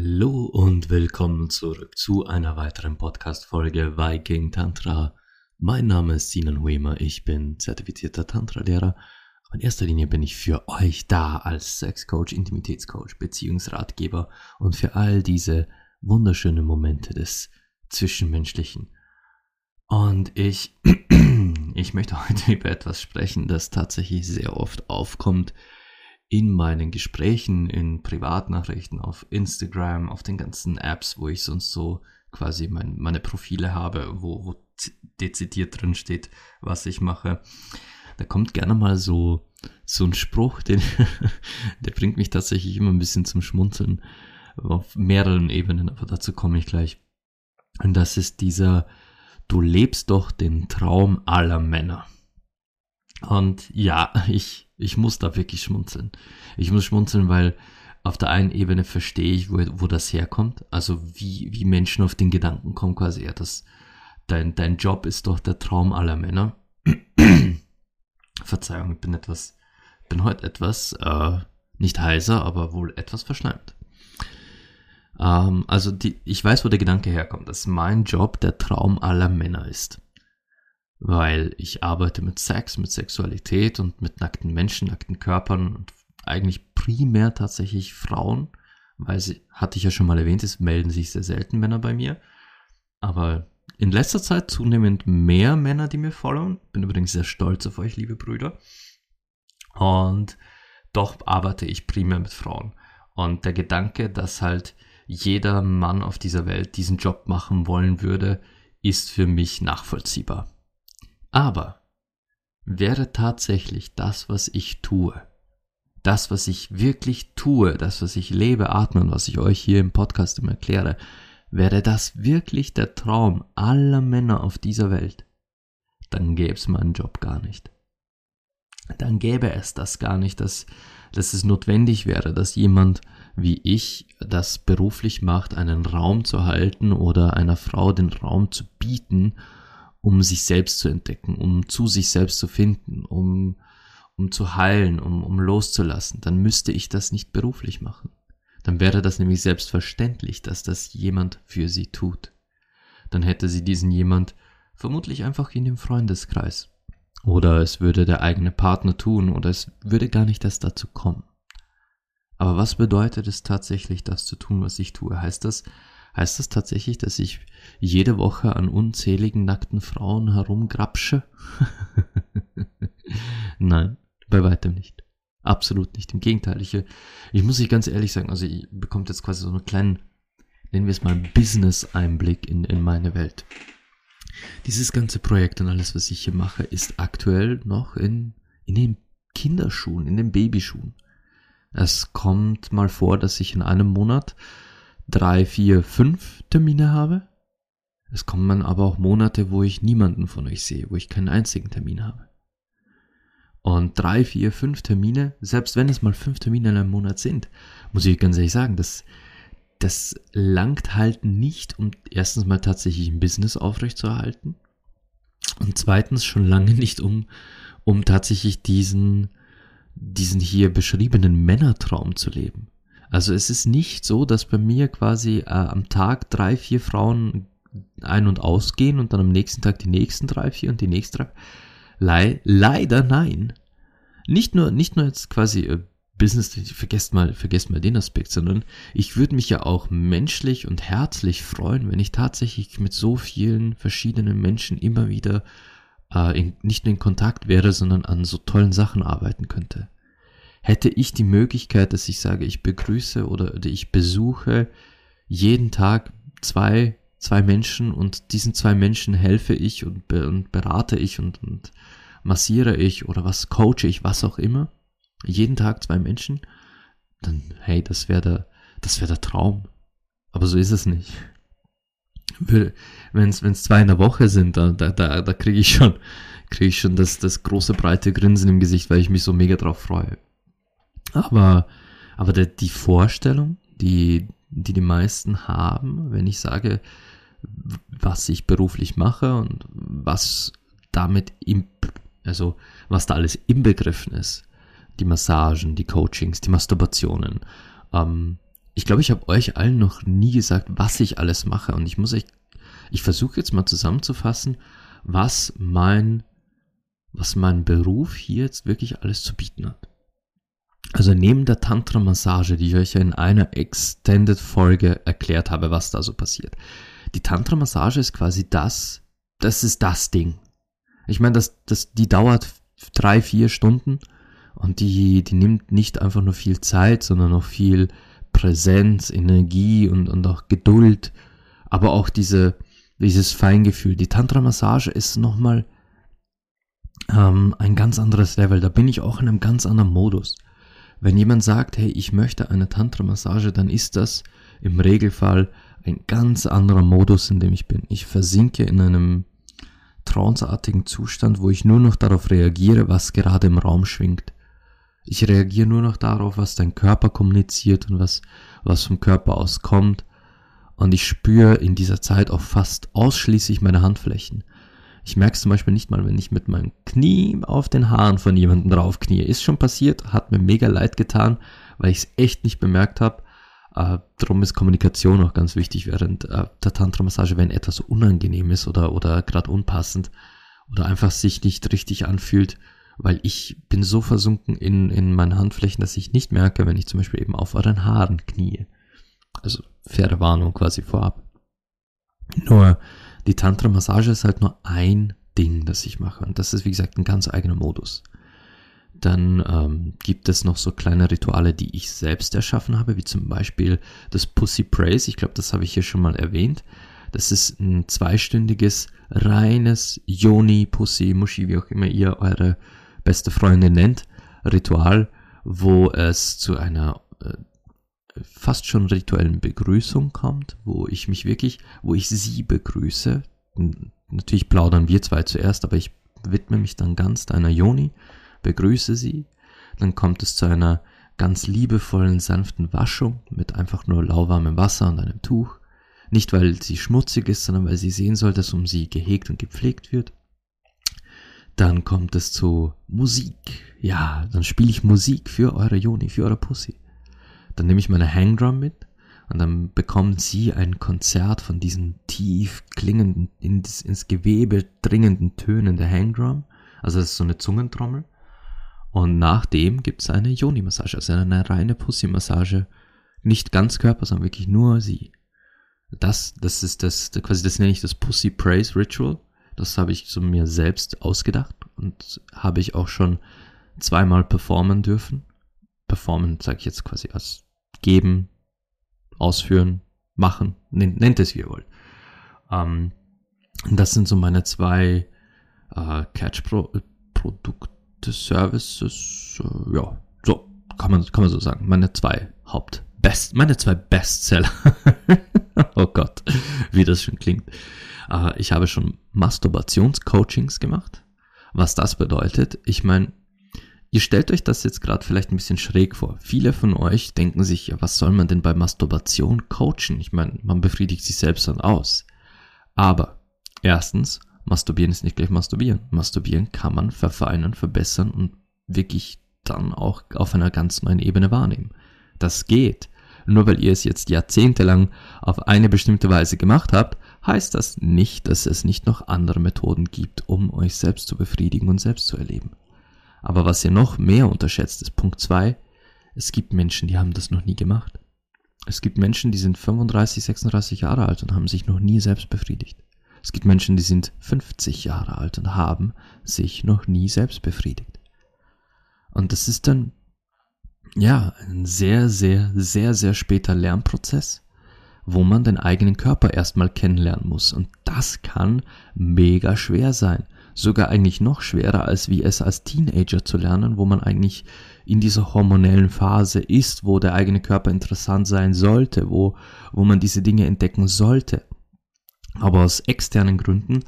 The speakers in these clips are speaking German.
Hallo und willkommen zurück zu einer weiteren Podcast-Folge Viking Tantra. Mein Name ist Sinan Wemer, ich bin zertifizierter Tantra-Lehrer. Aber in erster Linie bin ich für euch da als Sexcoach, Intimitätscoach, Beziehungsratgeber und für all diese wunderschönen Momente des Zwischenmenschlichen. Und ich, ich möchte heute über etwas sprechen, das tatsächlich sehr oft aufkommt, in meinen Gesprächen, in Privatnachrichten, auf Instagram, auf den ganzen Apps, wo ich sonst so quasi mein, meine Profile habe, wo, wo dezidiert drin steht, was ich mache. Da kommt gerne mal so, so ein Spruch, den, der bringt mich tatsächlich immer ein bisschen zum Schmunzeln auf mehreren Ebenen, aber dazu komme ich gleich. Und das ist dieser, du lebst doch den Traum aller Männer. Und ja, ich, ich muss da wirklich schmunzeln. Ich muss schmunzeln, weil auf der einen Ebene verstehe ich, wo, wo das herkommt. Also wie, wie Menschen auf den Gedanken kommen, quasi, ja, das, dein, dein Job ist doch der Traum aller Männer. Verzeihung, ich bin etwas, bin heute etwas, äh, nicht heiser, aber wohl etwas verschleimt. Ähm, also die, ich weiß, wo der Gedanke herkommt, dass mein Job der Traum aller Männer ist weil ich arbeite mit Sex, mit Sexualität und mit nackten Menschen, nackten Körpern und eigentlich primär tatsächlich Frauen, weil sie, hatte ich ja schon mal erwähnt, es melden sich sehr selten Männer bei mir, aber in letzter Zeit zunehmend mehr Männer, die mir folgen. Bin übrigens sehr stolz auf euch, liebe Brüder. Und doch arbeite ich primär mit Frauen. Und der Gedanke, dass halt jeder Mann auf dieser Welt diesen Job machen wollen würde, ist für mich nachvollziehbar. Aber wäre tatsächlich das, was ich tue, das, was ich wirklich tue, das, was ich lebe, atme und was ich euch hier im Podcast immer erkläre, wäre das wirklich der Traum aller Männer auf dieser Welt, dann gäbe es meinen Job gar nicht. Dann gäbe es das gar nicht, dass, dass es notwendig wäre, dass jemand wie ich das beruflich macht, einen Raum zu halten oder einer Frau den Raum zu bieten, um sich selbst zu entdecken, um zu sich selbst zu finden, um, um zu heilen, um, um loszulassen, dann müsste ich das nicht beruflich machen. Dann wäre das nämlich selbstverständlich, dass das jemand für sie tut. Dann hätte sie diesen jemand vermutlich einfach in dem Freundeskreis. Oder es würde der eigene Partner tun, oder es würde gar nicht erst dazu kommen. Aber was bedeutet es tatsächlich, das zu tun, was ich tue? Heißt das, Heißt das tatsächlich, dass ich jede Woche an unzähligen nackten Frauen herumgrapsche? Nein, bei weitem nicht. Absolut nicht. Im Gegenteil, ich, ich muss euch ganz ehrlich sagen, also ihr bekommt jetzt quasi so einen kleinen, nennen wir es mal, Business-Einblick in, in meine Welt. Dieses ganze Projekt und alles, was ich hier mache, ist aktuell noch in, in den Kinderschuhen, in den Babyschuhen. Es kommt mal vor, dass ich in einem Monat drei, vier, fünf Termine habe. Es kommen aber auch Monate, wo ich niemanden von euch sehe, wo ich keinen einzigen Termin habe. Und drei, vier, fünf Termine, selbst wenn es mal fünf Termine in einem Monat sind, muss ich ganz ehrlich sagen, das, das langt halt nicht, um erstens mal tatsächlich ein Business aufrechtzuerhalten und zweitens schon lange nicht, um, um tatsächlich diesen, diesen hier beschriebenen Männertraum zu leben. Also es ist nicht so, dass bei mir quasi äh, am Tag drei, vier Frauen ein- und ausgehen und dann am nächsten Tag die nächsten drei, vier und die nächsten drei. Le leider nein. Nicht nur, nicht nur jetzt quasi äh, Business, vergesst mal, vergesst mal den Aspekt, sondern ich würde mich ja auch menschlich und herzlich freuen, wenn ich tatsächlich mit so vielen verschiedenen Menschen immer wieder äh, in, nicht nur in Kontakt wäre, sondern an so tollen Sachen arbeiten könnte hätte ich die Möglichkeit, dass ich sage, ich begrüße oder, ich besuche jeden Tag zwei, zwei Menschen und diesen zwei Menschen helfe ich und, und berate ich und, und massiere ich oder was coache ich, was auch immer, jeden Tag zwei Menschen, dann hey, das wäre der, das wäre der Traum. Aber so ist es nicht. Wenn es zwei in der Woche sind, da, da, da kriege ich schon, kriege ich schon das, das große breite Grinsen im Gesicht, weil ich mich so mega drauf freue. Aber, aber der, die Vorstellung, die, die die meisten haben, wenn ich sage, was ich beruflich mache und was damit im, also was da alles inbegriffen ist, die Massagen, die Coachings, die Masturbationen, ähm, ich glaube, ich habe euch allen noch nie gesagt, was ich alles mache. Und ich muss euch, ich versuche jetzt mal zusammenzufassen, was mein, was mein Beruf hier jetzt wirklich alles zu bieten hat. Also neben der Tantra-Massage, die ich euch in einer Extended-Folge erklärt habe, was da so passiert. Die Tantra-Massage ist quasi das, das ist das Ding. Ich meine, das, das, die dauert drei, vier Stunden und die, die nimmt nicht einfach nur viel Zeit, sondern auch viel Präsenz, Energie und, und auch Geduld, aber auch diese, dieses Feingefühl. Die Tantra-Massage ist nochmal ähm, ein ganz anderes Level. Da bin ich auch in einem ganz anderen Modus. Wenn jemand sagt, hey, ich möchte eine Tantra-Massage, dann ist das im Regelfall ein ganz anderer Modus, in dem ich bin. Ich versinke in einem tranceartigen Zustand, wo ich nur noch darauf reagiere, was gerade im Raum schwingt. Ich reagiere nur noch darauf, was dein Körper kommuniziert und was, was vom Körper aus kommt. Und ich spüre in dieser Zeit auch fast ausschließlich meine Handflächen. Ich merke es zum Beispiel nicht mal, wenn ich mit meinem Knie auf den Haaren von jemandem drauf knie. Ist schon passiert, hat mir mega leid getan, weil ich es echt nicht bemerkt habe. Äh, darum ist Kommunikation auch ganz wichtig während äh, der Tantra-Massage, wenn etwas unangenehm ist oder, oder gerade unpassend oder einfach sich nicht richtig anfühlt, weil ich bin so versunken in, in meinen Handflächen, dass ich nicht merke, wenn ich zum Beispiel eben auf euren Haaren knie. Also faire Warnung quasi vorab. Nur die Tantra-Massage ist halt nur ein Ding, das ich mache. Und das ist, wie gesagt, ein ganz eigener Modus. Dann ähm, gibt es noch so kleine Rituale, die ich selbst erschaffen habe, wie zum Beispiel das Pussy Praise. Ich glaube, das habe ich hier schon mal erwähnt. Das ist ein zweistündiges, reines Yoni, Pussy, Muschi, wie auch immer ihr eure beste Freundin nennt, Ritual, wo es zu einer äh, fast schon rituellen Begrüßung kommt, wo ich mich wirklich, wo ich sie begrüße. Natürlich plaudern wir zwei zuerst, aber ich widme mich dann ganz deiner Joni, begrüße sie. Dann kommt es zu einer ganz liebevollen, sanften Waschung mit einfach nur lauwarmem Wasser und einem Tuch. Nicht weil sie schmutzig ist, sondern weil sie sehen soll, dass um sie gehegt und gepflegt wird. Dann kommt es zu Musik. Ja, dann spiele ich Musik für eure Joni, für eure Pussy. Dann nehme ich meine Hangdrum mit und dann bekommen sie ein Konzert von diesen tief klingenden, ins, ins Gewebe dringenden Tönen der Hangdrum. Also das ist so eine Zungentrommel. Und nach dem gibt es eine Yoni-Massage, also eine reine Pussy-Massage. Nicht ganz Körper, sondern wirklich nur sie. Das, das ist das, quasi das nenne ich das Pussy Praise Ritual. Das habe ich zu mir selbst ausgedacht und habe ich auch schon zweimal performen dürfen. Performen sage ich jetzt quasi als geben, ausführen, machen, nennt, nennt es wie ihr wollt. Ähm, das sind so meine zwei äh, Catch-Produkte, Services, äh, ja, so kann man, kann man so sagen. Meine zwei Hauptbest, meine zwei Bestseller. oh Gott, wie das schon klingt. Äh, ich habe schon Masturbationscoachings gemacht. Was das bedeutet, ich meine, Ihr stellt euch das jetzt gerade vielleicht ein bisschen schräg vor. Viele von euch denken sich, was soll man denn bei Masturbation coachen? Ich meine, man befriedigt sich selbst dann aus. Aber erstens, Masturbieren ist nicht gleich Masturbieren. Masturbieren kann man verfeinern, verbessern und wirklich dann auch auf einer ganz neuen Ebene wahrnehmen. Das geht. Nur weil ihr es jetzt jahrzehntelang auf eine bestimmte Weise gemacht habt, heißt das nicht, dass es nicht noch andere Methoden gibt, um euch selbst zu befriedigen und selbst zu erleben. Aber was ihr noch mehr unterschätzt, ist Punkt zwei: Es gibt Menschen, die haben das noch nie gemacht. Es gibt Menschen, die sind 35, 36 Jahre alt und haben sich noch nie selbst befriedigt. Es gibt Menschen, die sind 50 Jahre alt und haben sich noch nie selbst befriedigt. Und das ist dann, ja, ein sehr, sehr, sehr, sehr später Lernprozess, wo man den eigenen Körper erstmal kennenlernen muss. Und das kann mega schwer sein sogar eigentlich noch schwerer, als wie es als Teenager zu lernen, wo man eigentlich in dieser hormonellen Phase ist, wo der eigene Körper interessant sein sollte, wo, wo man diese Dinge entdecken sollte. Aber aus externen Gründen,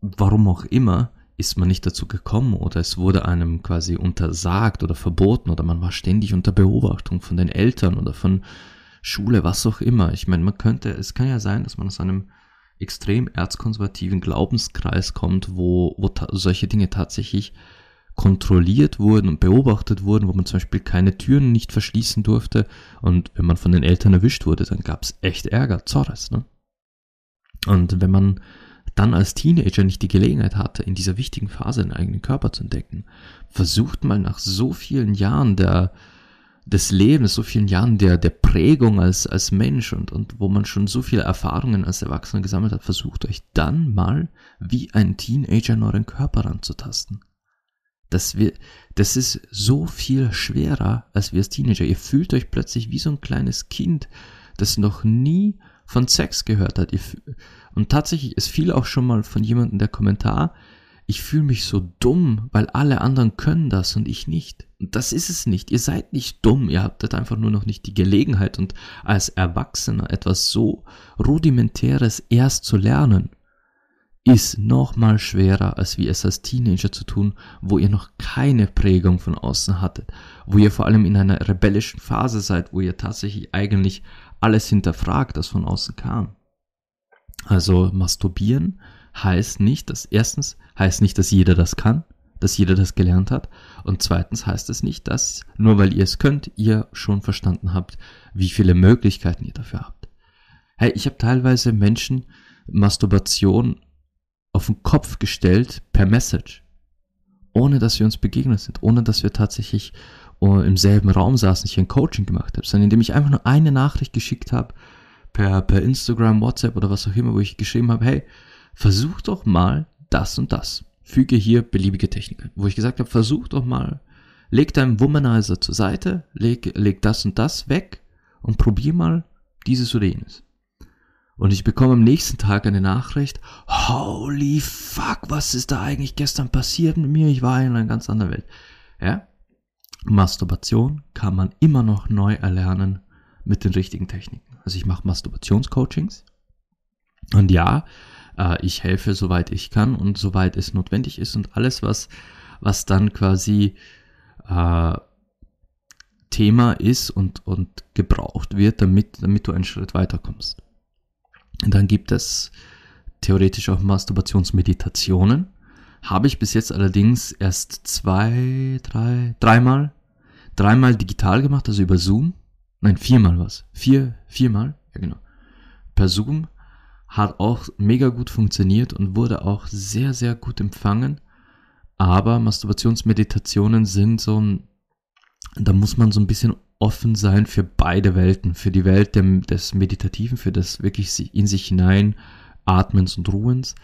warum auch immer, ist man nicht dazu gekommen oder es wurde einem quasi untersagt oder verboten oder man war ständig unter Beobachtung von den Eltern oder von Schule, was auch immer. Ich meine, man könnte, es kann ja sein, dass man aus einem extrem erzkonservativen Glaubenskreis kommt, wo, wo solche Dinge tatsächlich kontrolliert wurden und beobachtet wurden, wo man zum Beispiel keine Türen nicht verschließen durfte. Und wenn man von den Eltern erwischt wurde, dann gab es echt Ärger, Zorres. Ne? Und wenn man dann als Teenager nicht die Gelegenheit hatte, in dieser wichtigen Phase den eigenen Körper zu entdecken, versucht mal nach so vielen Jahren der, des Lebens, so vielen Jahren der, der Prägung als, als Mensch und, und wo man schon so viele Erfahrungen als Erwachsener gesammelt hat, versucht euch dann mal wie ein Teenager in euren Körper ranzutasten. Das, wir, das ist so viel schwerer als wir als Teenager. Ihr fühlt euch plötzlich wie so ein kleines Kind, das noch nie von Sex gehört hat. Und tatsächlich, es fiel auch schon mal von jemandem der Kommentar, ich fühle mich so dumm, weil alle anderen können das und ich nicht. Das ist es nicht. Ihr seid nicht dumm, ihr habt einfach nur noch nicht die Gelegenheit und als Erwachsener etwas so rudimentäres erst zu lernen ist noch mal schwerer, als wie es als Teenager zu tun, wo ihr noch keine Prägung von außen hattet, wo ihr vor allem in einer rebellischen Phase seid, wo ihr tatsächlich eigentlich alles hinterfragt, das von außen kam. Also masturbieren heißt nicht, dass erstens heißt nicht, dass jeder das kann, dass jeder das gelernt hat und zweitens heißt es nicht, dass nur weil ihr es könnt, ihr schon verstanden habt, wie viele Möglichkeiten ihr dafür habt. Hey, ich habe teilweise Menschen Masturbation auf den Kopf gestellt per Message. Ohne dass wir uns begegnet sind, ohne dass wir tatsächlich uh, im selben Raum saßen, ich ein Coaching gemacht habe, sondern indem ich einfach nur eine Nachricht geschickt habe, per, per Instagram, WhatsApp oder was auch immer, wo ich geschrieben habe, hey, versuch doch mal das und das. Füge hier beliebige Techniken. Wo ich gesagt habe, versuch doch mal, leg deinen Womanizer zur Seite, leg, leg das und das weg und probier mal dieses oder jenes. Und ich bekomme am nächsten Tag eine Nachricht, holy fuck, was ist da eigentlich gestern passiert mit mir? Ich war in einer ganz anderen Welt. Ja? Masturbation kann man immer noch neu erlernen mit den richtigen Techniken. Also ich mache Masturbationscoachings. Und ja, äh, ich helfe soweit ich kann und soweit es notwendig ist und alles, was, was dann quasi äh, Thema ist und, und gebraucht wird, damit, damit du einen Schritt weiterkommst. Und dann gibt es theoretisch auch Masturbationsmeditationen. Habe ich bis jetzt allerdings erst zwei, drei, dreimal, dreimal digital gemacht, also über Zoom. Nein, viermal was. Vier, viermal, ja genau. Per Zoom hat auch mega gut funktioniert und wurde auch sehr, sehr gut empfangen. Aber Masturbationsmeditationen sind so ein, da muss man so ein bisschen offen sein für beide Welten, für die Welt des Meditativen, für das wirklich in sich hinein Atmens und Ruhens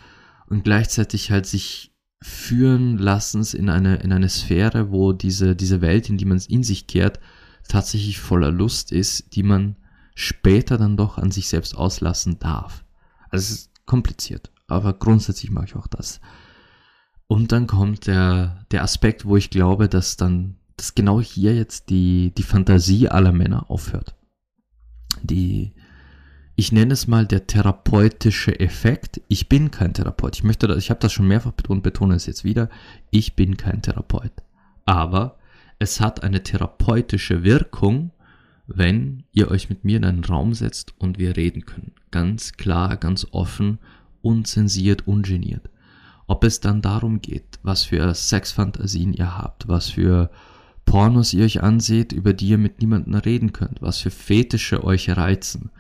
und gleichzeitig halt sich führen lassens in eine, in eine Sphäre, wo diese, diese Welt, in die man in sich kehrt, tatsächlich voller Lust ist, die man später dann doch an sich selbst auslassen darf. Also es ist kompliziert, aber grundsätzlich mache ich auch das. Und dann kommt der, der Aspekt, wo ich glaube, dass dann dass genau hier jetzt die, die Fantasie aller Männer aufhört. Die, ich nenne es mal der therapeutische Effekt. Ich bin kein Therapeut. Ich möchte das, ich habe das schon mehrfach betont, betone es jetzt wieder. Ich bin kein Therapeut. Aber es hat eine therapeutische Wirkung, wenn ihr euch mit mir in einen Raum setzt und wir reden können. Ganz klar, ganz offen, unzensiert, ungeniert. Ob es dann darum geht, was für Sexfantasien ihr habt, was für Pornos ihr euch anseht, über die ihr mit niemandem reden könnt, was für Fetische euch reizen,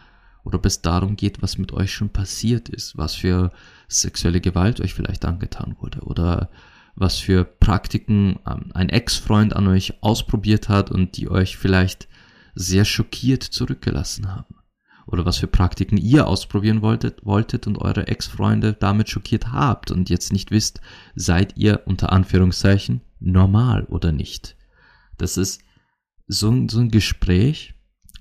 oder ob es darum geht, was mit euch schon passiert ist, was für sexuelle Gewalt euch vielleicht angetan wurde, oder was für Praktiken ähm, ein Ex-Freund an euch ausprobiert hat und die euch vielleicht sehr schockiert zurückgelassen haben. Oder was für Praktiken ihr ausprobieren wolltet, wolltet und eure Ex-Freunde damit schockiert habt und jetzt nicht wisst, seid ihr unter Anführungszeichen normal oder nicht. Das ist so ein, so ein Gespräch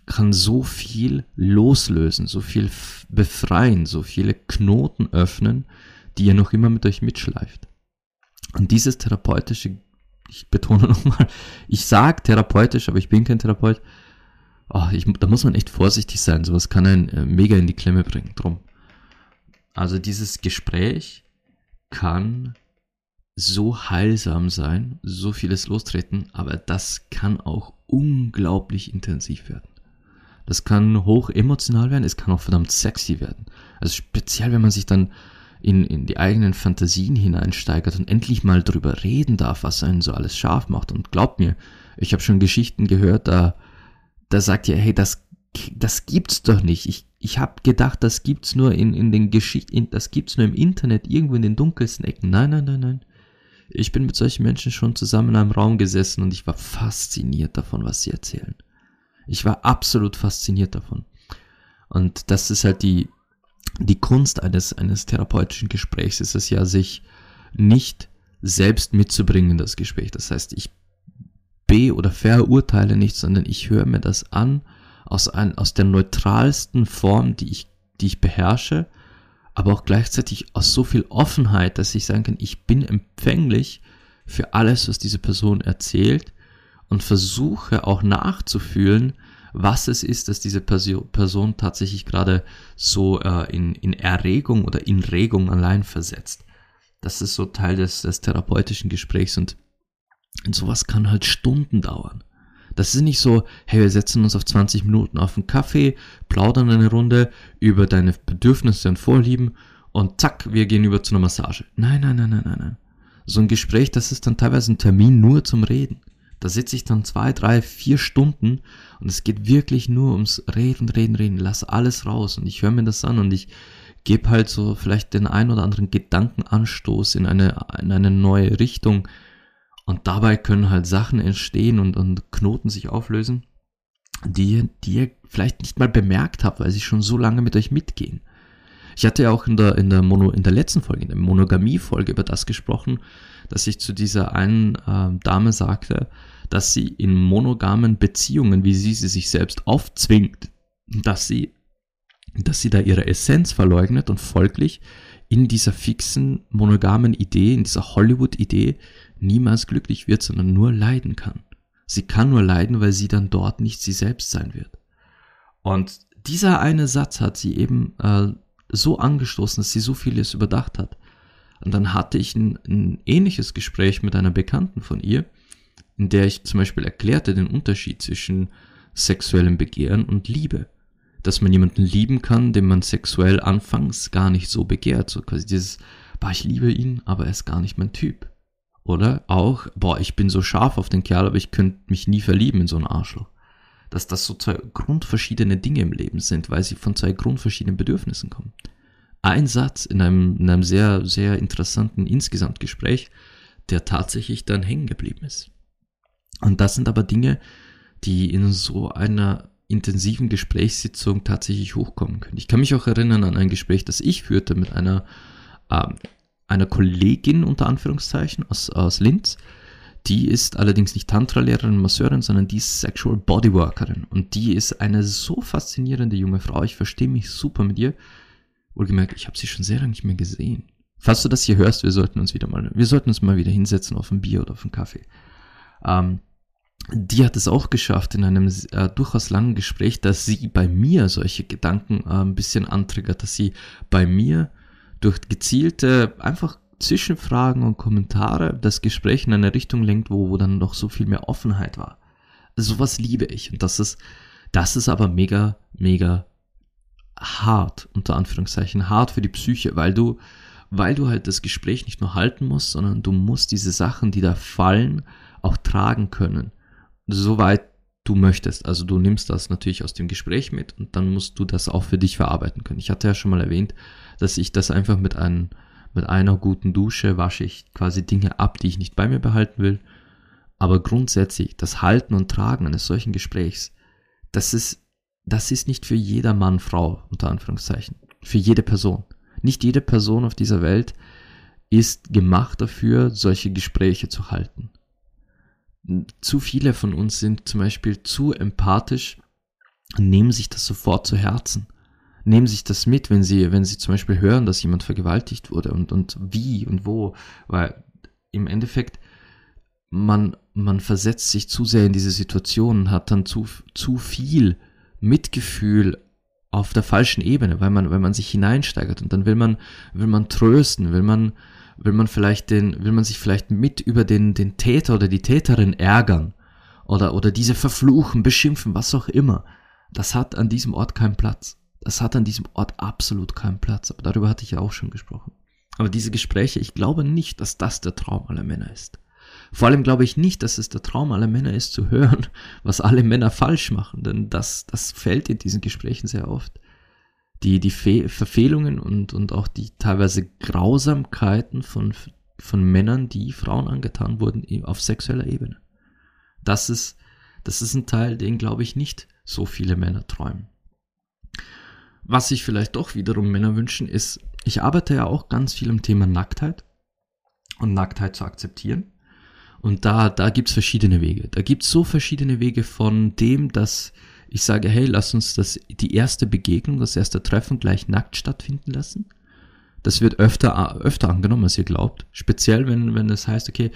kann so viel loslösen, so viel befreien, so viele Knoten öffnen, die ihr noch immer mit euch mitschleift. Und dieses therapeutische, ich betone nochmal, ich sage therapeutisch, aber ich bin kein Therapeut. Oh, ich, da muss man echt vorsichtig sein, sowas kann einen äh, mega in die Klemme bringen. Drum. Also dieses Gespräch kann so heilsam sein, so vieles lostreten, aber das kann auch unglaublich intensiv werden. Das kann hoch emotional werden, es kann auch verdammt sexy werden. Also speziell, wenn man sich dann in, in die eigenen Fantasien hineinsteigert und endlich mal drüber reden darf, was einen so alles scharf macht. Und glaubt mir, ich habe schon Geschichten gehört, da, da sagt ihr, hey, das, das gibt's doch nicht. Ich, ich habe gedacht, das gibt's nur in, in den Geschichten, das gibt's nur im Internet, irgendwo in den dunkelsten Ecken. Nein, nein, nein, nein. Ich bin mit solchen Menschen schon zusammen in einem Raum gesessen und ich war fasziniert davon, was sie erzählen. Ich war absolut fasziniert davon. Und das ist halt die, die Kunst eines, eines therapeutischen Gesprächs, ist es ja, sich nicht selbst mitzubringen in das Gespräch. Das heißt, ich be- oder verurteile nicht, sondern ich höre mir das an aus, ein, aus der neutralsten Form, die ich, die ich beherrsche, aber auch gleichzeitig aus so viel Offenheit, dass ich sagen kann, ich bin empfänglich für alles, was diese Person erzählt und versuche auch nachzufühlen, was es ist, dass diese Person tatsächlich gerade so äh, in, in Erregung oder in Regung allein versetzt. Das ist so Teil des, des therapeutischen Gesprächs und, und sowas kann halt Stunden dauern. Das ist nicht so, hey, wir setzen uns auf 20 Minuten auf einen Kaffee, plaudern eine Runde über deine Bedürfnisse und Vorlieben und zack, wir gehen über zu einer Massage. Nein, nein, nein, nein, nein, nein. So ein Gespräch, das ist dann teilweise ein Termin nur zum Reden. Da sitze ich dann zwei, drei, vier Stunden und es geht wirklich nur ums Reden, Reden, Reden. Lass alles raus und ich höre mir das an und ich gebe halt so vielleicht den ein oder anderen Gedankenanstoß in eine, in eine neue Richtung. Und dabei können halt Sachen entstehen und, und Knoten sich auflösen, die, die ihr vielleicht nicht mal bemerkt habt, weil sie schon so lange mit euch mitgehen. Ich hatte ja auch in der, in der, Mono, in der letzten Folge, in der Monogamie-Folge über das gesprochen, dass ich zu dieser einen äh, Dame sagte, dass sie in monogamen Beziehungen, wie sie sie sich selbst aufzwingt, dass sie, dass sie da ihre Essenz verleugnet und folglich in dieser fixen monogamen Idee, in dieser Hollywood-Idee niemals glücklich wird, sondern nur leiden kann. Sie kann nur leiden, weil sie dann dort nicht sie selbst sein wird. Und dieser eine Satz hat sie eben äh, so angestoßen, dass sie so vieles überdacht hat. Und dann hatte ich ein, ein ähnliches Gespräch mit einer Bekannten von ihr, in der ich zum Beispiel erklärte den Unterschied zwischen sexuellem Begehren und Liebe. Dass man jemanden lieben kann, den man sexuell anfangs gar nicht so begehrt. So quasi dieses, boah, ich liebe ihn, aber er ist gar nicht mein Typ. Oder auch, boah, ich bin so scharf auf den Kerl, aber ich könnte mich nie verlieben in so einen Arschloch. Dass das so zwei grundverschiedene Dinge im Leben sind, weil sie von zwei grundverschiedenen Bedürfnissen kommen ein Satz in einem, in einem sehr, sehr interessanten Insgesamtgespräch, der tatsächlich dann hängen geblieben ist. Und das sind aber Dinge, die in so einer intensiven Gesprächssitzung tatsächlich hochkommen können. Ich kann mich auch erinnern an ein Gespräch, das ich führte mit einer, äh, einer Kollegin unter Anführungszeichen aus, aus Linz. Die ist allerdings nicht Tantra-Lehrerin, Masseurin, sondern die ist Sexual Bodyworkerin. Und die ist eine so faszinierende junge Frau. Ich verstehe mich super mit ihr. Wohlgemerkt, ich habe sie schon sehr lange nicht mehr gesehen. Falls du das hier hörst, wir sollten uns wieder mal, wir sollten uns mal wieder hinsetzen auf ein Bier oder auf einen Kaffee. Ähm, die hat es auch geschafft in einem äh, durchaus langen Gespräch, dass sie bei mir solche Gedanken äh, ein bisschen antriggert, dass sie bei mir durch gezielte, einfach Zwischenfragen und Kommentare das Gespräch in eine Richtung lenkt, wo, wo dann noch so viel mehr Offenheit war. Sowas liebe ich und das ist, das ist aber mega, mega hart, unter Anführungszeichen, hart für die Psyche, weil du, weil du halt das Gespräch nicht nur halten musst, sondern du musst diese Sachen, die da fallen, auch tragen können. Soweit du möchtest. Also du nimmst das natürlich aus dem Gespräch mit und dann musst du das auch für dich verarbeiten können. Ich hatte ja schon mal erwähnt, dass ich das einfach mit einem, mit einer guten Dusche wasche ich quasi Dinge ab, die ich nicht bei mir behalten will. Aber grundsätzlich, das Halten und Tragen eines solchen Gesprächs, das ist das ist nicht für jeder Mann, Frau, unter Anführungszeichen. Für jede Person. Nicht jede Person auf dieser Welt ist gemacht dafür, solche Gespräche zu halten. Zu viele von uns sind zum Beispiel zu empathisch und nehmen sich das sofort zu Herzen. Nehmen sich das mit, wenn sie, wenn sie zum Beispiel hören, dass jemand vergewaltigt wurde und, und wie und wo, weil im Endeffekt man, man versetzt sich zu sehr in diese Situation hat dann zu, zu viel Mitgefühl auf der falschen Ebene, weil man, weil man sich hineinsteigert und dann will man, will man trösten, will man, will man vielleicht den, will man sich vielleicht mit über den, den Täter oder die Täterin ärgern oder, oder diese verfluchen, beschimpfen, was auch immer. Das hat an diesem Ort keinen Platz. Das hat an diesem Ort absolut keinen Platz. Aber darüber hatte ich ja auch schon gesprochen. Aber diese Gespräche, ich glaube nicht, dass das der Traum aller Männer ist. Vor allem glaube ich nicht, dass es der Traum aller Männer ist, zu hören, was alle Männer falsch machen, denn das, das fällt in diesen Gesprächen sehr oft. Die, die Fe Verfehlungen und, und auch die teilweise Grausamkeiten von, von Männern, die Frauen angetan wurden, auf sexueller Ebene. Das ist, das ist ein Teil, den glaube ich nicht so viele Männer träumen. Was sich vielleicht doch wiederum Männer wünschen, ist, ich arbeite ja auch ganz viel im Thema Nacktheit und Nacktheit zu akzeptieren. Und da, da gibt's verschiedene Wege. Da gibt's so verschiedene Wege von dem, dass ich sage, hey, lass uns das, die erste Begegnung, das erste Treffen gleich nackt stattfinden lassen. Das wird öfter, öfter angenommen, als ihr glaubt. Speziell, wenn, wenn es heißt, okay,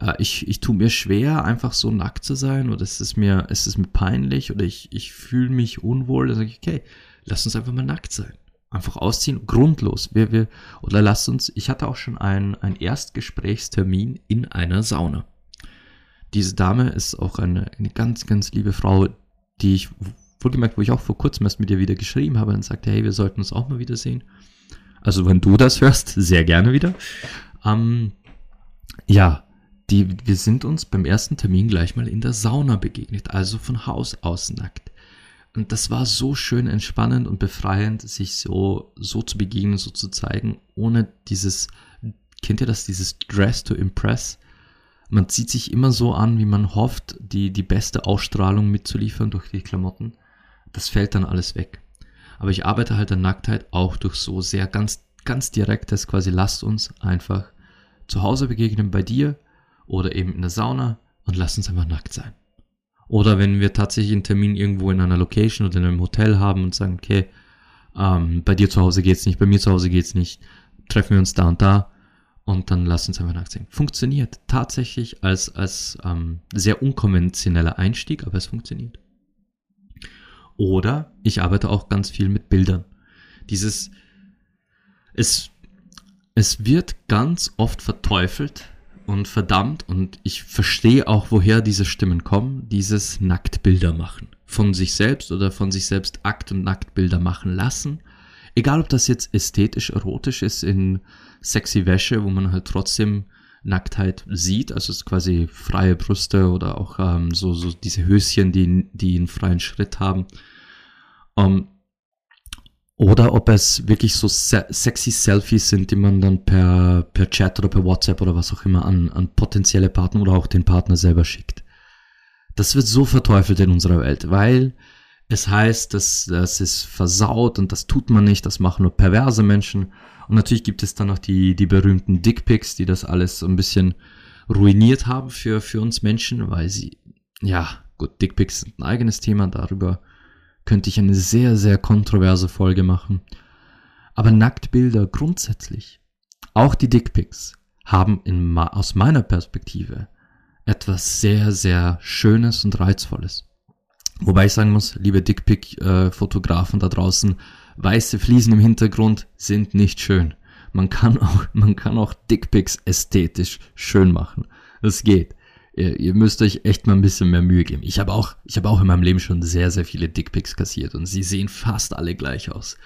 äh, ich, ich tue mir schwer, einfach so nackt zu sein, oder es ist mir, es ist mir peinlich, oder ich, ich fühle mich unwohl, dann sage ich, okay, lass uns einfach mal nackt sein. Einfach ausziehen, grundlos. Wir, wir, oder lass uns, ich hatte auch schon einen, einen Erstgesprächstermin in einer Sauna. Diese Dame ist auch eine, eine ganz, ganz liebe Frau, die ich, wohlgemerkt, wo ich auch vor kurzem erst mit ihr wieder geschrieben habe und sagte, hey, wir sollten uns auch mal wiedersehen. Also wenn du das hörst, sehr gerne wieder. Ähm, ja, die, wir sind uns beim ersten Termin gleich mal in der Sauna begegnet, also von Haus aus nackt. Und das war so schön entspannend und befreiend, sich so, so zu begegnen, so zu zeigen, ohne dieses, kennt ihr das, dieses Dress to Impress? Man zieht sich immer so an, wie man hofft, die, die beste Ausstrahlung mitzuliefern durch die Klamotten. Das fällt dann alles weg. Aber ich arbeite halt an Nacktheit auch durch so sehr ganz, ganz direktes, quasi lasst uns einfach zu Hause begegnen bei dir oder eben in der Sauna und lasst uns einfach nackt sein. Oder wenn wir tatsächlich einen Termin irgendwo in einer Location oder in einem Hotel haben und sagen, okay, ähm, bei dir zu Hause geht's nicht, bei mir zu Hause geht's nicht, treffen wir uns da und da und dann lass uns einfach sein. Funktioniert tatsächlich als, als ähm, sehr unkonventioneller Einstieg, aber es funktioniert. Oder ich arbeite auch ganz viel mit Bildern. Dieses, es, es wird ganz oft verteufelt, und verdammt, und ich verstehe auch, woher diese Stimmen kommen, dieses Nacktbilder machen. Von sich selbst oder von sich selbst Akt- und Nacktbilder machen lassen. Egal, ob das jetzt ästhetisch, erotisch ist in sexy Wäsche, wo man halt trotzdem Nacktheit sieht, also es quasi freie Brüste oder auch ähm, so, so diese Höschen, die, die einen freien Schritt haben. Um, ähm, oder ob es wirklich so se sexy Selfies sind, die man dann per, per Chat oder per WhatsApp oder was auch immer an, an potenzielle Partner oder auch den Partner selber schickt. Das wird so verteufelt in unserer Welt, weil es heißt, dass das ist versaut und das tut man nicht, das machen nur perverse Menschen. Und natürlich gibt es dann noch die, die berühmten Dickpics, die das alles so ein bisschen ruiniert haben für, für uns Menschen, weil sie, ja, gut, Dickpics sind ein eigenes Thema, darüber könnte ich eine sehr, sehr kontroverse Folge machen. Aber Nacktbilder grundsätzlich, auch die Dickpics, haben in, aus meiner Perspektive etwas sehr, sehr Schönes und Reizvolles. Wobei ich sagen muss, liebe Dickpick-Fotografen da draußen, weiße Fliesen im Hintergrund sind nicht schön. Man kann auch, man kann auch Dickpics ästhetisch schön machen. Das geht ihr, ihr müsst euch echt mal ein bisschen mehr Mühe geben. Ich habe auch, ich habe auch in meinem Leben schon sehr, sehr viele Dickpics kassiert und sie sehen fast alle gleich aus.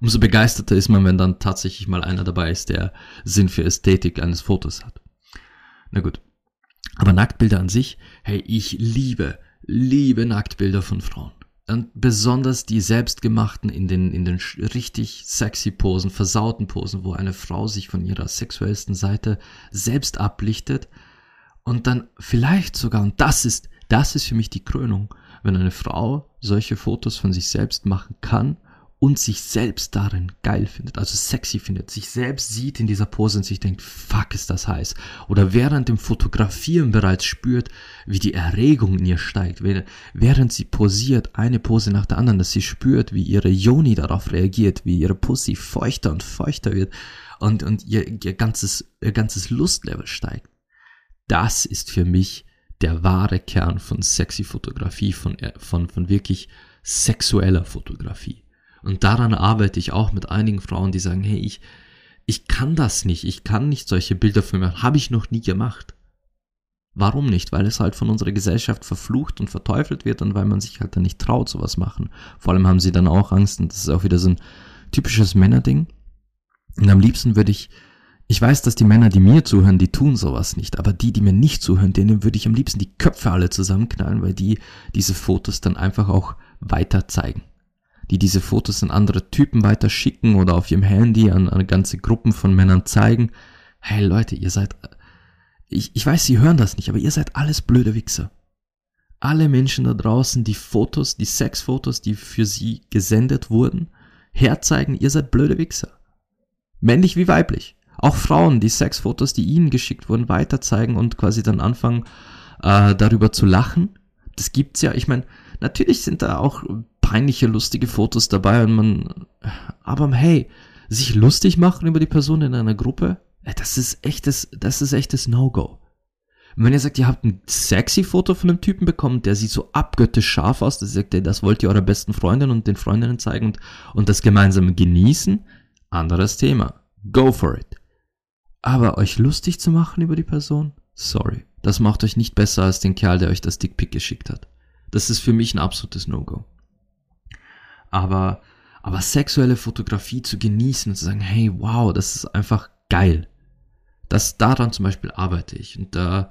Umso begeisterter ist man, wenn dann tatsächlich mal einer dabei ist, der Sinn für Ästhetik eines Fotos hat. Na gut. Aber Nacktbilder an sich, hey, ich liebe, liebe Nacktbilder von Frauen. Und besonders die selbstgemachten in den, in den richtig sexy Posen, versauten Posen, wo eine Frau sich von ihrer sexuellsten Seite selbst ablichtet und dann vielleicht sogar, und das ist, das ist für mich die Krönung, wenn eine Frau solche Fotos von sich selbst machen kann und sich selbst darin geil findet, also sexy findet, sich selbst sieht in dieser Pose und sich denkt, fuck, ist das heiß. Oder während dem Fotografieren bereits spürt, wie die Erregung in ihr steigt, während sie posiert, eine Pose nach der anderen, dass sie spürt, wie ihre Yoni darauf reagiert, wie ihre Pussy feuchter und feuchter wird und, und ihr, ihr ganzes, ihr ganzes Lustlevel steigt das ist für mich der wahre Kern von sexy Fotografie, von, äh, von, von wirklich sexueller Fotografie. Und daran arbeite ich auch mit einigen Frauen, die sagen, hey, ich, ich kann das nicht, ich kann nicht solche Bilder von mir, habe ich noch nie gemacht. Warum nicht? Weil es halt von unserer Gesellschaft verflucht und verteufelt wird und weil man sich halt dann nicht traut, sowas machen. Vor allem haben sie dann auch Angst und das ist auch wieder so ein typisches Männerding. Und am liebsten würde ich Ich weiß, dass die Männer, die mir zuhören, die tun sowas nicht, aber die, die mir nicht zuhören, denen würde ich am liebsten die Köpfe alle zusammenknallen, weil die diese Fotos dann einfach auch weiter zeigen. Die diese Fotos an andere Typen weiter schicken oder auf ihrem Handy an, an ganze Gruppen von Männern zeigen. Hey Leute, ihr seid, ich, ich weiß, sie hören das nicht, aber ihr seid alles blöde Wichser. Alle Menschen da draußen, die Fotos, die Sexfotos, die für sie gesendet wurden, herzeigen, ihr seid blöde Wichser. Männlich wie weiblich. Auch Frauen, die Sexfotos, die ihnen geschickt wurden, weiterzeigen und quasi dann anfangen, äh, darüber zu lachen. Das gibt's ja. Ich meine, natürlich sind da auch peinliche, lustige Fotos dabei und man, aber hey, sich lustig machen über die Person in einer Gruppe, äh, das ist echtes, das ist echtes No-Go. Wenn ihr sagt, ihr habt ein sexy Foto von einem Typen bekommen, der sieht so abgöttisch scharf aus, dass ihr sagt, ey, das wollt ihr eurer besten Freundin und den Freundinnen zeigen und, und das gemeinsam genießen, anderes Thema. Go for it. Aber euch lustig zu machen über die Person? Sorry. Das macht euch nicht besser als den Kerl, der euch das Dickpick geschickt hat. Das ist für mich ein absolutes No-Go. Aber, aber sexuelle Fotografie zu genießen und zu sagen, hey, wow, das ist einfach geil. Das, daran zum Beispiel arbeite ich. Und da,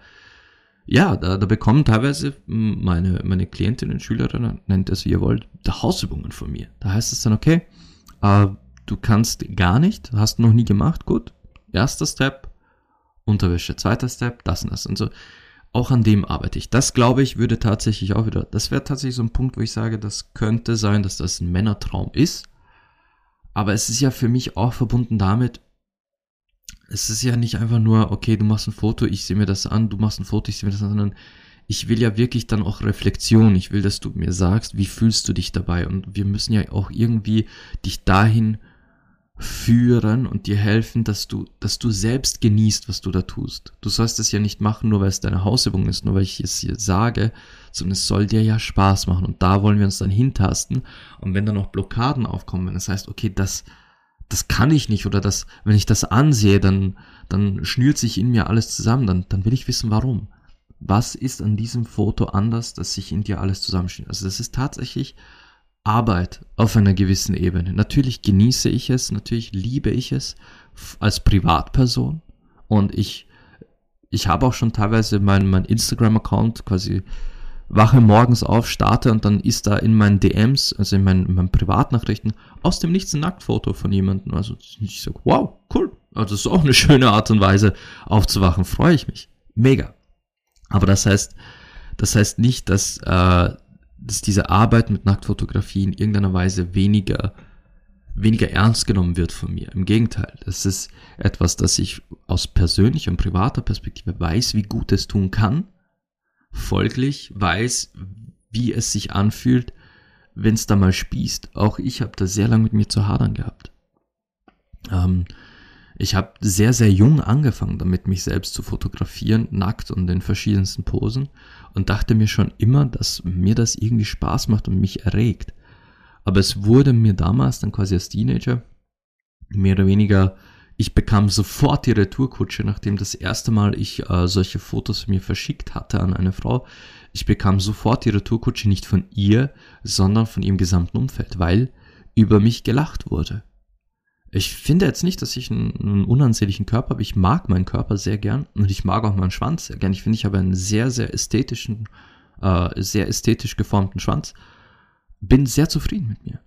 ja, da, da bekommen teilweise meine, meine Klientinnen, Schülerinnen, nennt es wie ihr wollt, da Hausübungen von mir. Da heißt es dann, okay, äh, du kannst gar nicht, hast noch nie gemacht, gut, erster Step, Unterwäsche, zweiter Step, das und das und so. Auch an dem arbeite ich. Das glaube ich würde tatsächlich auch wieder, das wäre tatsächlich so ein Punkt, wo ich sage, das könnte sein, dass das ein Männertraum ist. Aber es ist ja für mich auch verbunden damit, es ist ja nicht einfach nur, okay, du machst ein Foto, ich sehe mir das an, du machst ein Foto, ich sehe mir das an, sondern ich will ja wirklich dann auch Reflexion. Ich will, dass du mir sagst, wie fühlst du dich dabei? Und wir müssen ja auch irgendwie dich dahin führen und dir helfen, dass du, dass du selbst genießt, was du da tust. Du sollst es ja nicht machen, nur weil es deine Hausübung ist, nur weil ich es hier sage, sondern es soll dir ja Spaß machen. Und da wollen wir uns dann hintasten. Und wenn da noch Blockaden aufkommen, wenn das heißt, okay, das, das kann ich nicht oder das, wenn ich das ansehe, dann, dann schnürt sich in mir alles zusammen, dann, dann will ich wissen, warum. Was ist an diesem Foto anders, dass sich in dir alles zusammenschnürt? Also das ist tatsächlich Arbeit auf einer gewissen Ebene. Natürlich genieße ich es, natürlich liebe ich es als Privatperson und ich, ich habe auch schon teilweise meinen mein Instagram-Account quasi wache morgens auf, starte und dann ist da in meinen DMs, also in meinen, in meinen Privatnachrichten, aus dem Nichts ein Nacktfoto von jemandem. Also ich sage, wow, cool. Also das ist auch eine schöne Art und Weise aufzuwachen, freue ich mich. Mega. Aber das heißt, das heißt nicht, dass äh, dass diese Arbeit mit Nacktfotografie in irgendeiner Weise weniger, weniger ernst genommen wird von mir. Im Gegenteil, das ist etwas, das ich aus persönlicher und privater Perspektive weiß, wie gut es tun kann, folglich weiß, wie es sich anfühlt, wenn es da mal spießt. Auch ich habe da sehr lange mit mir zu hadern gehabt. Ähm, ich habe sehr, sehr jung angefangen damit, mich selbst zu fotografieren, nackt und in verschiedensten Posen und dachte mir schon immer, dass mir das irgendwie Spaß macht und mich erregt. Aber es wurde mir damals dann quasi als Teenager mehr oder weniger, ich bekam sofort die Retourkutsche, nachdem das erste Mal ich äh, solche Fotos mir verschickt hatte an eine Frau. Ich bekam sofort die Retourkutsche nicht von ihr, sondern von ihrem gesamten Umfeld, weil über mich gelacht wurde. Ich finde jetzt nicht, dass ich einen, einen unansehnlichen Körper habe. Ich mag meinen Körper sehr gern und ich mag auch meinen Schwanz sehr gern. Ich finde, ich habe einen sehr, sehr ästhetischen, äh, sehr ästhetisch geformten Schwanz. Bin sehr zufrieden mit mir.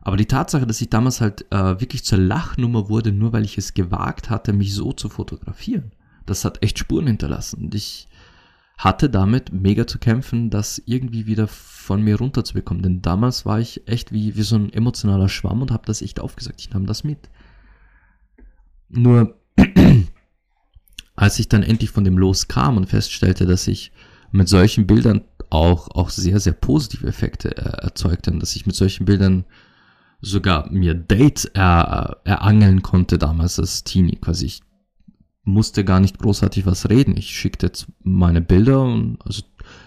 Aber die Tatsache, dass ich damals halt äh, wirklich zur Lachnummer wurde, nur weil ich es gewagt hatte, mich so zu fotografieren, das hat echt Spuren hinterlassen. Und ich hatte damit mega zu kämpfen, das irgendwie wieder von mir runterzubekommen. Denn damals war ich echt wie, wie so ein emotionaler Schwamm und habe das echt aufgesagt. Ich nahm das mit. Nur als ich dann endlich von dem loskam und feststellte, dass ich mit solchen Bildern auch, auch sehr, sehr positive Effekte äh, erzeugte und dass ich mit solchen Bildern sogar mir Dates er, erangeln konnte damals als Teenie. Quasi ich musste gar nicht großartig was reden. Ich schickte jetzt meine Bilder und also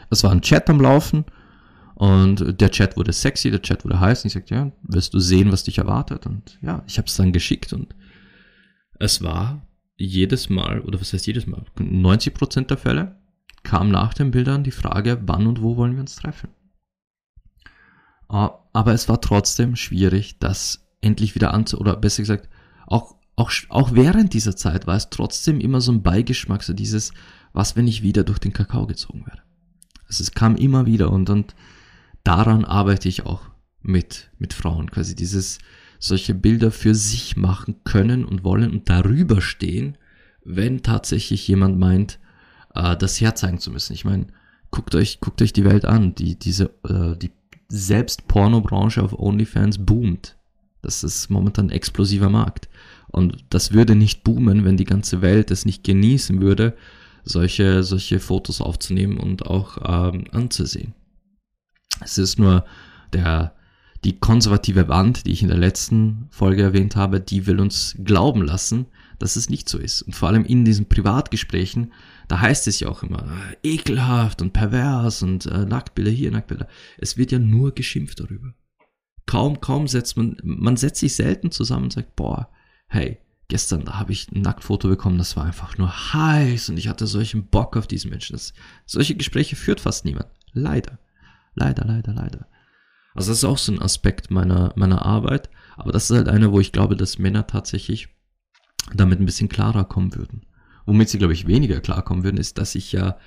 es war ein Chat am Laufen und der Chat wurde sexy, der Chat wurde heiß und ich sagte, ja, wirst du sehen, was dich erwartet und ja, ich habe es dann geschickt und es war jedes Mal, oder was heißt jedes Mal, 90% der Fälle kam nach den Bildern die Frage, wann und wo wollen wir uns treffen. Ah, aber es war trotzdem schwierig, das endlich wieder anzu, oder besser gesagt, auch auch, auch während dieser Zeit war es trotzdem immer so ein Beigeschmack, so dieses, was wenn ich wieder durch den Kakao gezogen werde. Also es kam immer wieder und, und daran arbeite ich auch mit, mit Frauen, quasi dieses, solche Bilder für sich machen können und wollen und darüber stehen, wenn tatsächlich jemand meint, äh, das herzeigen zu müssen. Ich meine, guckt euch, guckt euch die Welt an. Die, diese, äh, die selbst Pornobranche auf OnlyFans boomt. Das ist momentan ein explosiver Markt. Und das würde nicht boomen, wenn die ganze Welt es nicht genießen würde, solche, solche Fotos aufzunehmen und auch ähm, anzusehen. Es ist nur der, die konservative Wand, die ich in der letzten Folge erwähnt habe, die will uns glauben lassen, dass es nicht so ist. Und vor allem in diesen Privatgesprächen, da heißt es ja auch immer, äh, ekelhaft und pervers und äh, Nacktbilder hier, Nacktbilder. Es wird ja nur geschimpft darüber. Kaum, kaum setzt man, man setzt sich selten zusammen und sagt, boah, hey, gestern habe ich ein Nacktfoto bekommen, das war einfach nur heiß und ich hatte solchen Bock auf diesen Menschen. Das, solche Gespräche führt fast niemand. Leider. Leider, leider, leider. Also das ist auch so ein Aspekt meiner, meiner Arbeit. Aber das ist halt einer, wo ich glaube, dass Männer tatsächlich damit ein bisschen klarer kommen würden. Womit sie, glaube ich, weniger klarkommen würden, ist, dass ich ja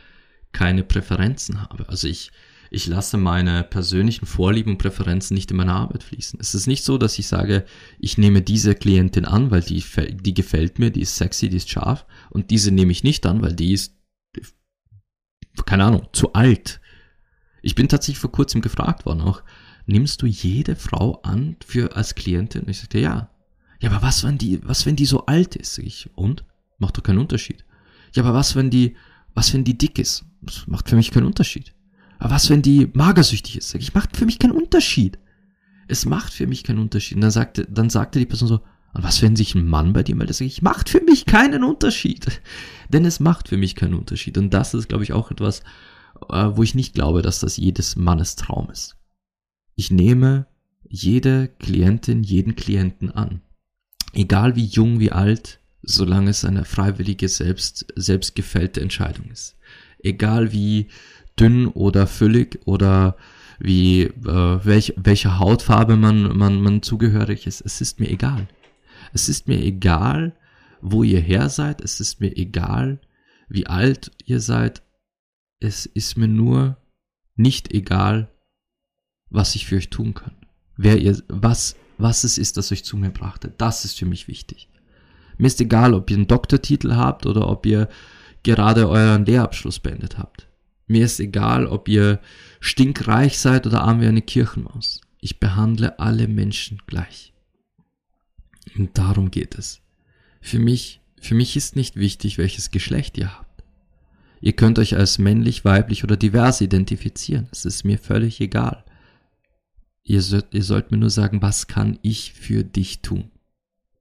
keine Präferenzen habe. Also ich, ich lasse meine persönlichen Vorlieben und Präferenzen nicht in meine Arbeit fließen. Es ist nicht so, dass ich sage, ich nehme diese Klientin an, weil die, die gefällt mir, die ist sexy, die ist scharf und diese nehme ich nicht an, weil die ist, keine Ahnung, zu alt. Ich bin tatsächlich vor kurzem gefragt worden auch, nimmst du jede Frau an für als Klientin? Ich sagte, ja. Ja, aber was, wenn die, was, wenn die so alt ist? Ich, und? Macht doch keinen Unterschied. Ja, aber was, wenn die, was, wenn die dick ist? Das macht für mich keinen Unterschied. Aber was, wenn die magersüchtig ist? Ich, macht für mich keinen Unterschied. Es macht für mich keinen Unterschied. Und dann sagte, dann sagte die Person so, und was, wenn sich ein Mann bei dir meldet? Ich, macht für mich keinen Unterschied. Denn es macht für mich keinen Unterschied. Und das ist, glaube ich, auch etwas, äh, wo ich nicht glaube, dass das jedes Mannes Traum ist. Ich nehme jede Klientin, jeden Klienten an. Egal wie jung, wie alt, solange es eine freiwillige, selbst, selbstgefällte Entscheidung ist. Egal wie dünn oder füllig oder wie äh, welch, welcher Hautfarbe man, man, man zugehörig ist, es ist mir egal. Es ist mir egal, wo ihr her seid, es ist mir egal, wie alt ihr seid, es ist mir nur nicht egal, was ich für euch tun kann. Wer ihr, was, was es ist, das euch zu mir brachte. Das ist für mich wichtig. Mir ist egal, ob ihr einen Doktortitel habt oder ob ihr gerade euren Lehrabschluss beendet habt. Mir ist egal, ob ihr stinkreich seid oder arm wie eine Kirchenmaus. Ich behandle alle Menschen gleich. Und darum geht es. Für mich, für mich ist nicht wichtig, welches Geschlecht ihr habt. Ihr könnt euch als männlich, weiblich oder divers identifizieren. Es ist mir völlig egal. Ihr sollt, ihr sollt mir nur sagen, was kann ich für dich tun?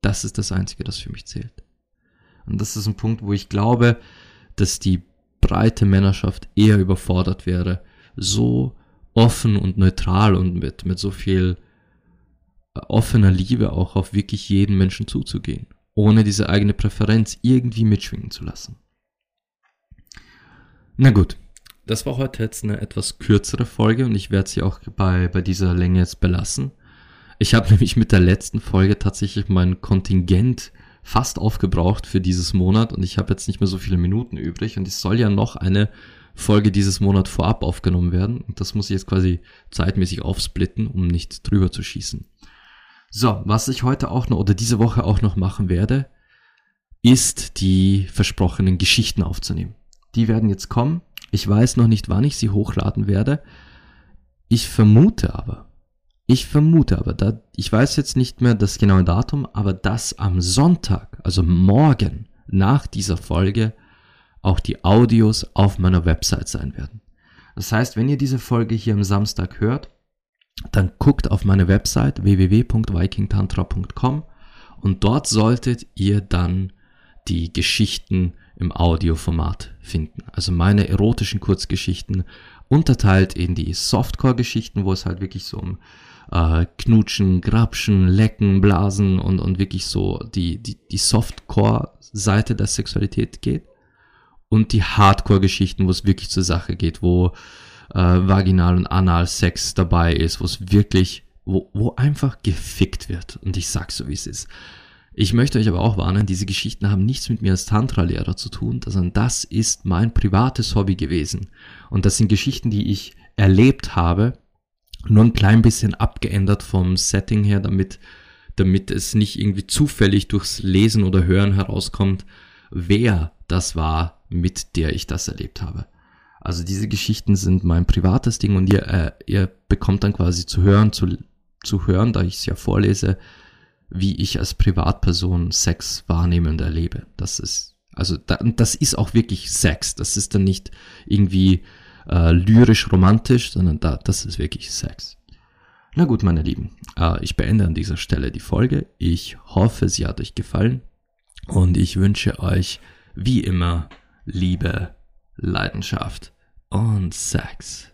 Das ist das Einzige, das für mich zählt. Und das ist ein Punkt, wo ich glaube, dass die breite Männerschaft eher überfordert wäre, so offen und neutral und mit, mit so viel äh, offener Liebe auch auf wirklich jeden Menschen zuzugehen, ohne diese eigene Präferenz irgendwie mitschwingen zu lassen. Na gut, das war heute jetzt eine etwas kürzere Folge und ich werde sie auch bei, bei dieser Länge jetzt belassen. Ich habe nämlich mit der letzten Folge tatsächlich mein Kontingent fast aufgebraucht für dieses Monat und ich habe jetzt nicht mehr so viele Minuten übrig und es soll ja noch eine Folge dieses Monat vorab aufgenommen werden und das muss ich jetzt quasi zeitmäßig aufsplitten, um nicht drüber zu schießen. So, was ich heute auch noch oder diese Woche auch noch machen werde, ist die versprochenen Geschichten aufzunehmen. Die werden jetzt kommen ich weiß noch nicht, wann ich sie hochladen werde. Ich vermute aber, ich vermute aber, da, ich weiß jetzt nicht mehr das genaue Datum, aber dass am Sonntag, also morgen nach dieser Folge, auch die Audios auf meiner Website sein werden. Das heißt, wenn ihr diese Folge hier am Samstag hört, dann guckt auf meine Website www.vikingtantra.com und dort solltet ihr dann die Geschichten im Audioformat finden. Also meine erotischen Kurzgeschichten unterteilt in die Softcore-Geschichten, wo es halt wirklich so um äh, Knutschen, Grapschen, Lecken, Blasen und, und wirklich so die, die, die Softcore-Seite der Sexualität geht. Und die Hardcore-Geschichten, wo es wirklich zur Sache geht, wo äh, Vaginal- und Anal-Sex dabei ist, wo es wirklich, wo, wo einfach gefickt wird. Und ich sag's so, wie es ist. Ich möchte euch aber auch warnen, diese Geschichten haben nichts mit mir als Tantra-Lehrer zu tun, sondern das ist mein privates Hobby gewesen. Und das sind Geschichten, die ich erlebt habe, nur ein klein bisschen abgeändert vom Setting her, damit, damit es nicht irgendwie zufällig durchs Lesen oder Hören herauskommt, wer das war, mit der ich das erlebt habe. Also diese Geschichten sind mein privates Ding und ihr, äh, ihr bekommt dann quasi zu hören, zu, zu hören, da ich es ja vorlese, wie ich als Privatperson Sex wahrnehme und erlebe. Das ist, also da, das ist auch wirklich Sex. Das ist dann nicht irgendwie äh, lyrisch romantisch, sondern da, das ist wirklich Sex. Na gut, meine Lieben, äh, ich beende an dieser Stelle die Folge. Ich hoffe, sie hat euch gefallen und ich wünsche euch wie immer Liebe, Leidenschaft und Sex.